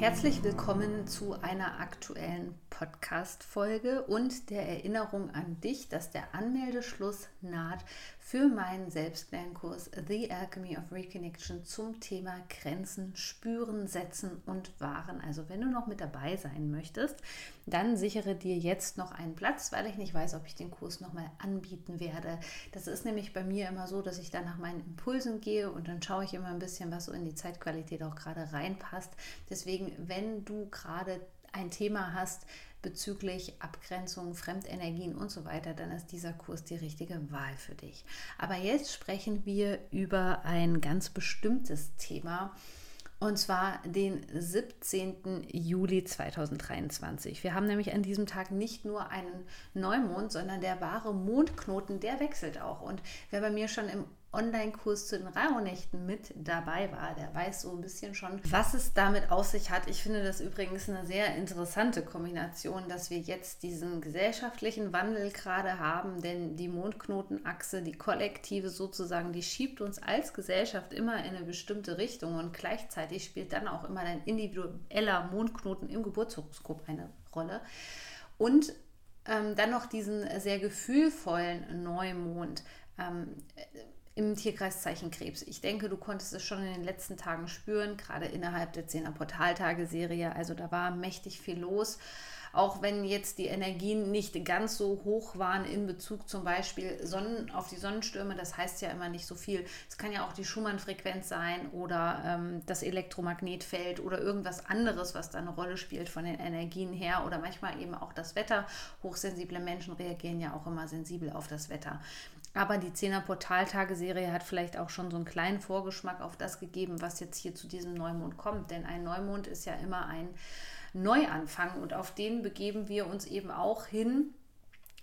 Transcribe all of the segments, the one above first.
Herzlich willkommen zu einer aktuellen Podcast-Folge und der Erinnerung an dich, dass der Anmeldeschluss naht für meinen Selbstlernkurs The Alchemy of Reconnection zum Thema Grenzen spüren, setzen und wahren. Also wenn du noch mit dabei sein möchtest, dann sichere dir jetzt noch einen Platz, weil ich nicht weiß, ob ich den Kurs nochmal anbieten werde. Das ist nämlich bei mir immer so, dass ich dann nach meinen Impulsen gehe und dann schaue ich immer ein bisschen, was so in die Zeitqualität auch gerade reinpasst. Deswegen, wenn du gerade ein Thema hast bezüglich Abgrenzung, Fremdenergien und so weiter, dann ist dieser Kurs die richtige Wahl für dich. Aber jetzt sprechen wir über ein ganz bestimmtes Thema. Und zwar den 17. Juli 2023. Wir haben nämlich an diesem Tag nicht nur einen Neumond, sondern der wahre Mondknoten, der wechselt auch. Und wer bei mir schon im Online-Kurs zu den Rauhnächten mit dabei war, der weiß so ein bisschen schon, was es damit auf sich hat. Ich finde das übrigens eine sehr interessante Kombination, dass wir jetzt diesen gesellschaftlichen Wandel gerade haben, denn die Mondknotenachse, die kollektive sozusagen, die schiebt uns als Gesellschaft immer in eine bestimmte Richtung und gleichzeitig spielt dann auch immer dein individueller Mondknoten im Geburtshoroskop eine Rolle. Und ähm, dann noch diesen sehr gefühlvollen Neumond. Ähm, im Tierkreiszeichen Krebs. Ich denke, du konntest es schon in den letzten Tagen spüren, gerade innerhalb der 10er Portaltage-Serie. Also da war mächtig viel los. Auch wenn jetzt die Energien nicht ganz so hoch waren in Bezug zum Beispiel Sonnen, auf die Sonnenstürme, das heißt ja immer nicht so viel. Es kann ja auch die Schumann-Frequenz sein oder ähm, das Elektromagnetfeld oder irgendwas anderes, was da eine Rolle spielt von den Energien her oder manchmal eben auch das Wetter. Hochsensible Menschen reagieren ja auch immer sensibel auf das Wetter. Aber die 10er Portaltage-Serie hat vielleicht auch schon so einen kleinen Vorgeschmack auf das gegeben, was jetzt hier zu diesem Neumond kommt. Denn ein Neumond ist ja immer ein Neuanfang und auf den begeben wir uns eben auch hin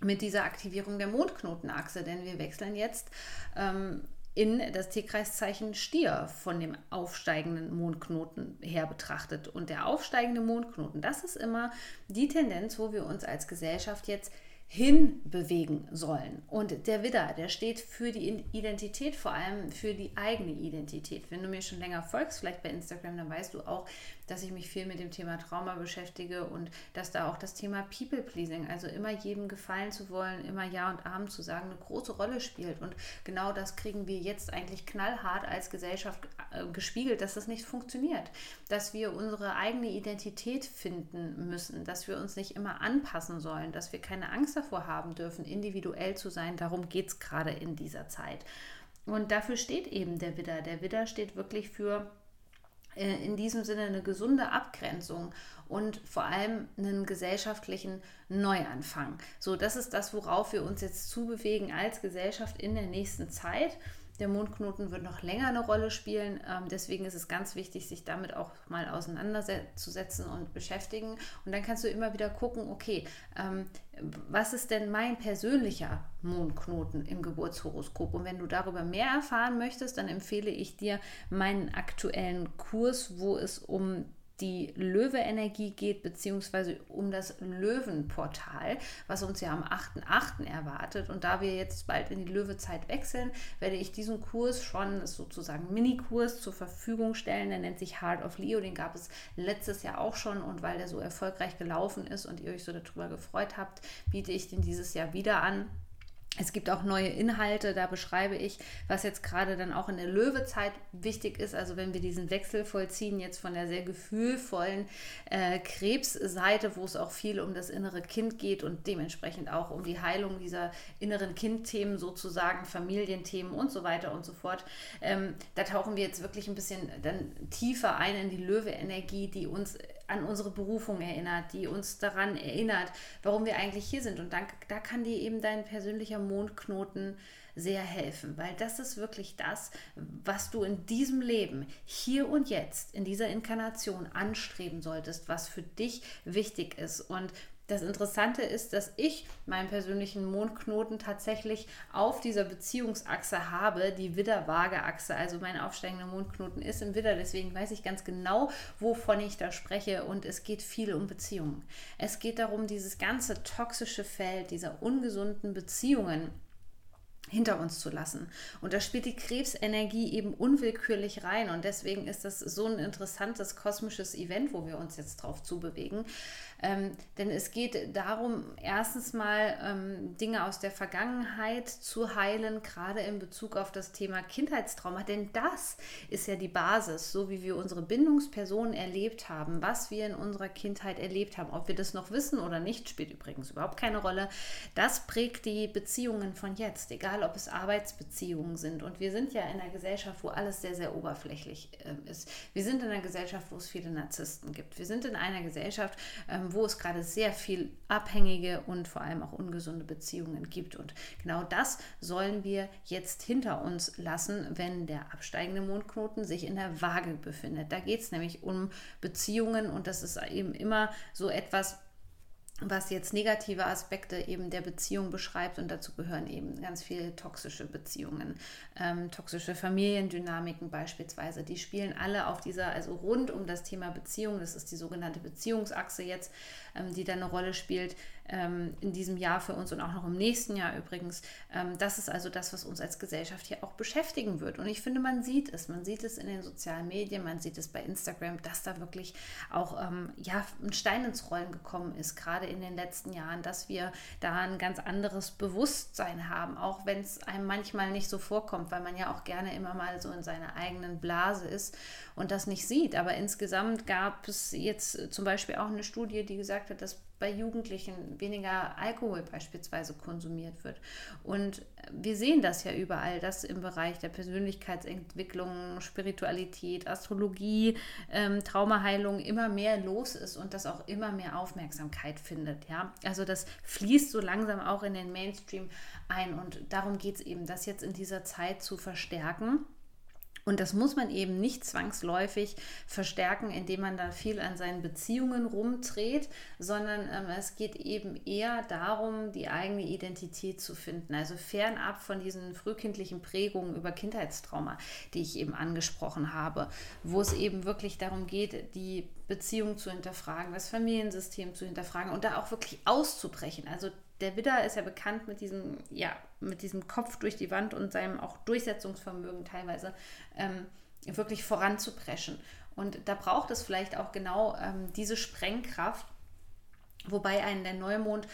mit dieser Aktivierung der Mondknotenachse. Denn wir wechseln jetzt ähm, in das Tierkreiszeichen Stier von dem aufsteigenden Mondknoten her betrachtet. Und der aufsteigende Mondknoten, das ist immer die Tendenz, wo wir uns als Gesellschaft jetzt hinbewegen sollen. Und der Widder, der steht für die Identität, vor allem für die eigene Identität. Wenn du mir schon länger folgst, vielleicht bei Instagram, dann weißt du auch, dass ich mich viel mit dem Thema Trauma beschäftige und dass da auch das Thema People Pleasing, also immer jedem gefallen zu wollen, immer Ja und Amen zu sagen, eine große Rolle spielt. Und genau das kriegen wir jetzt eigentlich knallhart als Gesellschaft gespiegelt, dass das nicht funktioniert, dass wir unsere eigene Identität finden müssen, dass wir uns nicht immer anpassen sollen, dass wir keine Angst davor haben dürfen, individuell zu sein. Darum geht es gerade in dieser Zeit. Und dafür steht eben der Widder. Der Widder steht wirklich für äh, in diesem Sinne eine gesunde Abgrenzung und vor allem einen gesellschaftlichen Neuanfang. So, das ist das, worauf wir uns jetzt zubewegen als Gesellschaft in der nächsten Zeit. Der Mondknoten wird noch länger eine Rolle spielen. Ähm, deswegen ist es ganz wichtig, sich damit auch mal auseinanderzusetzen und beschäftigen. Und dann kannst du immer wieder gucken, okay, ähm, was ist denn mein persönlicher Mondknoten im Geburtshoroskop? Und wenn du darüber mehr erfahren möchtest, dann empfehle ich dir meinen aktuellen Kurs, wo es um die Löwe-Energie geht, beziehungsweise um das Löwenportal, was uns ja am 8.8. erwartet. Und da wir jetzt bald in die Löwezeit wechseln, werde ich diesen Kurs schon, ist sozusagen Minikurs, zur Verfügung stellen. Der nennt sich Heart of Leo. Den gab es letztes Jahr auch schon. Und weil der so erfolgreich gelaufen ist und ihr euch so darüber gefreut habt, biete ich den dieses Jahr wieder an. Es gibt auch neue Inhalte, da beschreibe ich, was jetzt gerade dann auch in der Löwezeit wichtig ist. Also wenn wir diesen Wechsel vollziehen, jetzt von der sehr gefühlvollen äh, Krebsseite, wo es auch viel um das innere Kind geht und dementsprechend auch um die Heilung dieser inneren Kindthemen sozusagen, Familienthemen und so weiter und so fort. Ähm, da tauchen wir jetzt wirklich ein bisschen dann tiefer ein in die Löwe-Energie, die uns an unsere Berufung erinnert, die uns daran erinnert, warum wir eigentlich hier sind. Und dann, da kann dir eben dein persönlicher Mondknoten sehr helfen, weil das ist wirklich das, was du in diesem Leben, hier und jetzt, in dieser Inkarnation anstreben solltest, was für dich wichtig ist. Und das Interessante ist, dass ich meinen persönlichen Mondknoten tatsächlich auf dieser Beziehungsachse habe, die Widder-Waage-Achse. Also mein aufsteigender Mondknoten ist im Widder, deswegen weiß ich ganz genau, wovon ich da spreche. Und es geht viel um Beziehungen. Es geht darum, dieses ganze toxische Feld dieser ungesunden Beziehungen hinter uns zu lassen. Und da spielt die Krebsenergie eben unwillkürlich rein. Und deswegen ist das so ein interessantes kosmisches Event, wo wir uns jetzt drauf zubewegen. Ähm, denn es geht darum, erstens mal ähm, Dinge aus der Vergangenheit zu heilen, gerade in Bezug auf das Thema Kindheitstrauma. Denn das ist ja die Basis, so wie wir unsere Bindungspersonen erlebt haben, was wir in unserer Kindheit erlebt haben. Ob wir das noch wissen oder nicht, spielt übrigens überhaupt keine Rolle. Das prägt die Beziehungen von jetzt, egal ob es Arbeitsbeziehungen sind. Und wir sind ja in einer Gesellschaft, wo alles sehr, sehr oberflächlich äh, ist. Wir sind in einer Gesellschaft, wo es viele Narzissten gibt. Wir sind in einer Gesellschaft, ähm, wo es gerade sehr viel abhängige und vor allem auch ungesunde Beziehungen gibt. Und genau das sollen wir jetzt hinter uns lassen, wenn der absteigende Mondknoten sich in der Waage befindet. Da geht es nämlich um Beziehungen und das ist eben immer so etwas, was jetzt negative Aspekte eben der Beziehung beschreibt und dazu gehören eben ganz viele toxische Beziehungen, ähm, toxische Familiendynamiken beispielsweise. Die spielen alle auf dieser, also rund um das Thema Beziehung, das ist die sogenannte Beziehungsachse jetzt, ähm, die da eine Rolle spielt ähm, in diesem Jahr für uns und auch noch im nächsten Jahr übrigens. Ähm, das ist also das, was uns als Gesellschaft hier auch beschäftigen wird. Und ich finde, man sieht es. Man sieht es in den sozialen Medien, man sieht es bei Instagram, dass da wirklich auch ähm, ja, ein Stein ins Rollen gekommen ist, gerade in den letzten Jahren, dass wir da ein ganz anderes Bewusstsein haben, auch wenn es einem manchmal nicht so vorkommt, weil man ja auch gerne immer mal so in seiner eigenen Blase ist und das nicht sieht. Aber insgesamt gab es jetzt zum Beispiel auch eine Studie, die gesagt hat, dass bei Jugendlichen weniger Alkohol beispielsweise konsumiert wird. Und wir sehen das ja überall, dass im Bereich der Persönlichkeitsentwicklung, Spiritualität, Astrologie, ähm, Traumaheilung immer mehr los ist und das auch immer mehr Aufmerksamkeit findet. Ja? Also das fließt so langsam auch in den Mainstream ein und darum geht es eben, das jetzt in dieser Zeit zu verstärken. Und das muss man eben nicht zwangsläufig verstärken, indem man da viel an seinen Beziehungen rumdreht, sondern ähm, es geht eben eher darum, die eigene Identität zu finden. Also fernab von diesen frühkindlichen Prägungen über Kindheitstrauma, die ich eben angesprochen habe, wo es eben wirklich darum geht, die Beziehung zu hinterfragen, das Familiensystem zu hinterfragen und da auch wirklich auszubrechen. Also der Widder ist ja bekannt mit diesem, ja, mit diesem Kopf durch die Wand und seinem auch Durchsetzungsvermögen teilweise ähm, wirklich voranzupreschen. Und da braucht es vielleicht auch genau ähm, diese Sprengkraft, wobei einen der Neumond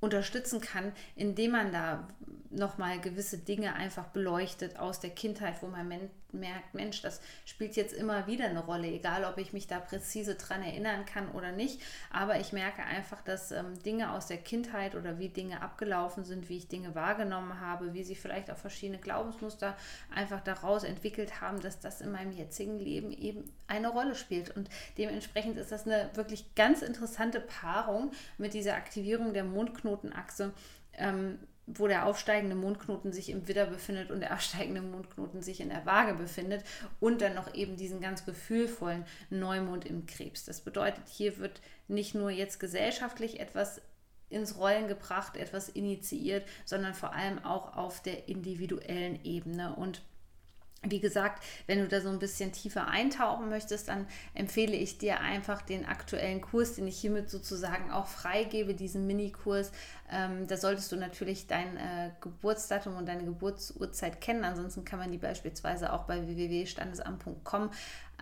unterstützen kann, indem man da nochmal gewisse Dinge einfach beleuchtet aus der Kindheit, wo man merkt, Mensch, das spielt jetzt immer wieder eine Rolle, egal ob ich mich da präzise dran erinnern kann oder nicht. Aber ich merke einfach, dass ähm, Dinge aus der Kindheit oder wie Dinge abgelaufen sind, wie ich Dinge wahrgenommen habe, wie sie vielleicht auch verschiedene Glaubensmuster einfach daraus entwickelt haben, dass das in meinem jetzigen Leben eben eine Rolle spielt. Und dementsprechend ist das eine wirklich ganz interessante Paarung mit dieser Aktivierung der Mondknotenachse. Ähm, wo der aufsteigende Mondknoten sich im Widder befindet und der absteigende Mondknoten sich in der Waage befindet und dann noch eben diesen ganz gefühlvollen Neumond im Krebs. Das bedeutet, hier wird nicht nur jetzt gesellschaftlich etwas ins Rollen gebracht, etwas initiiert, sondern vor allem auch auf der individuellen Ebene und wie gesagt, wenn du da so ein bisschen tiefer eintauchen möchtest, dann empfehle ich dir einfach den aktuellen Kurs, den ich hiermit sozusagen auch freigebe, diesen Minikurs. Ähm, da solltest du natürlich dein äh, Geburtsdatum und deine Geburtsurzeit kennen. Ansonsten kann man die beispielsweise auch bei www.standesamt.com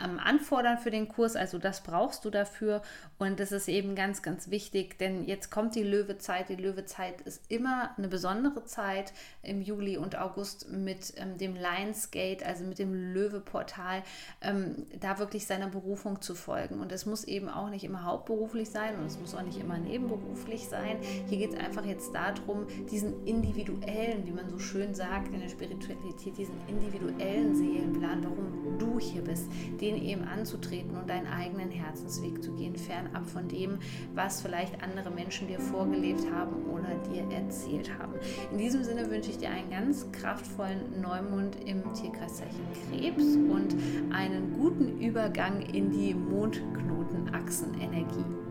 ähm, anfordern für den Kurs. Also das brauchst du dafür. Und das ist eben ganz, ganz wichtig, denn jetzt kommt die Löwezeit. Die Löwezeit ist immer eine besondere Zeit im Juli und August mit ähm, dem Lionsgate, also mit dem Löwe-Portal, ähm, da wirklich seiner Berufung zu folgen. Und es muss eben auch nicht immer hauptberuflich sein und es muss auch nicht immer nebenberuflich sein. Hier geht es einfach jetzt darum, diesen individuellen, wie man so schön sagt in der Spiritualität, diesen individuellen Seelenplan, warum du hier bist, den den eben anzutreten und deinen eigenen Herzensweg zu gehen, fernab von dem, was vielleicht andere Menschen dir vorgelebt haben oder dir erzählt haben. In diesem Sinne wünsche ich dir einen ganz kraftvollen Neumond im Tierkreiszeichen Krebs und einen guten Übergang in die Mondknotenachsenenergie.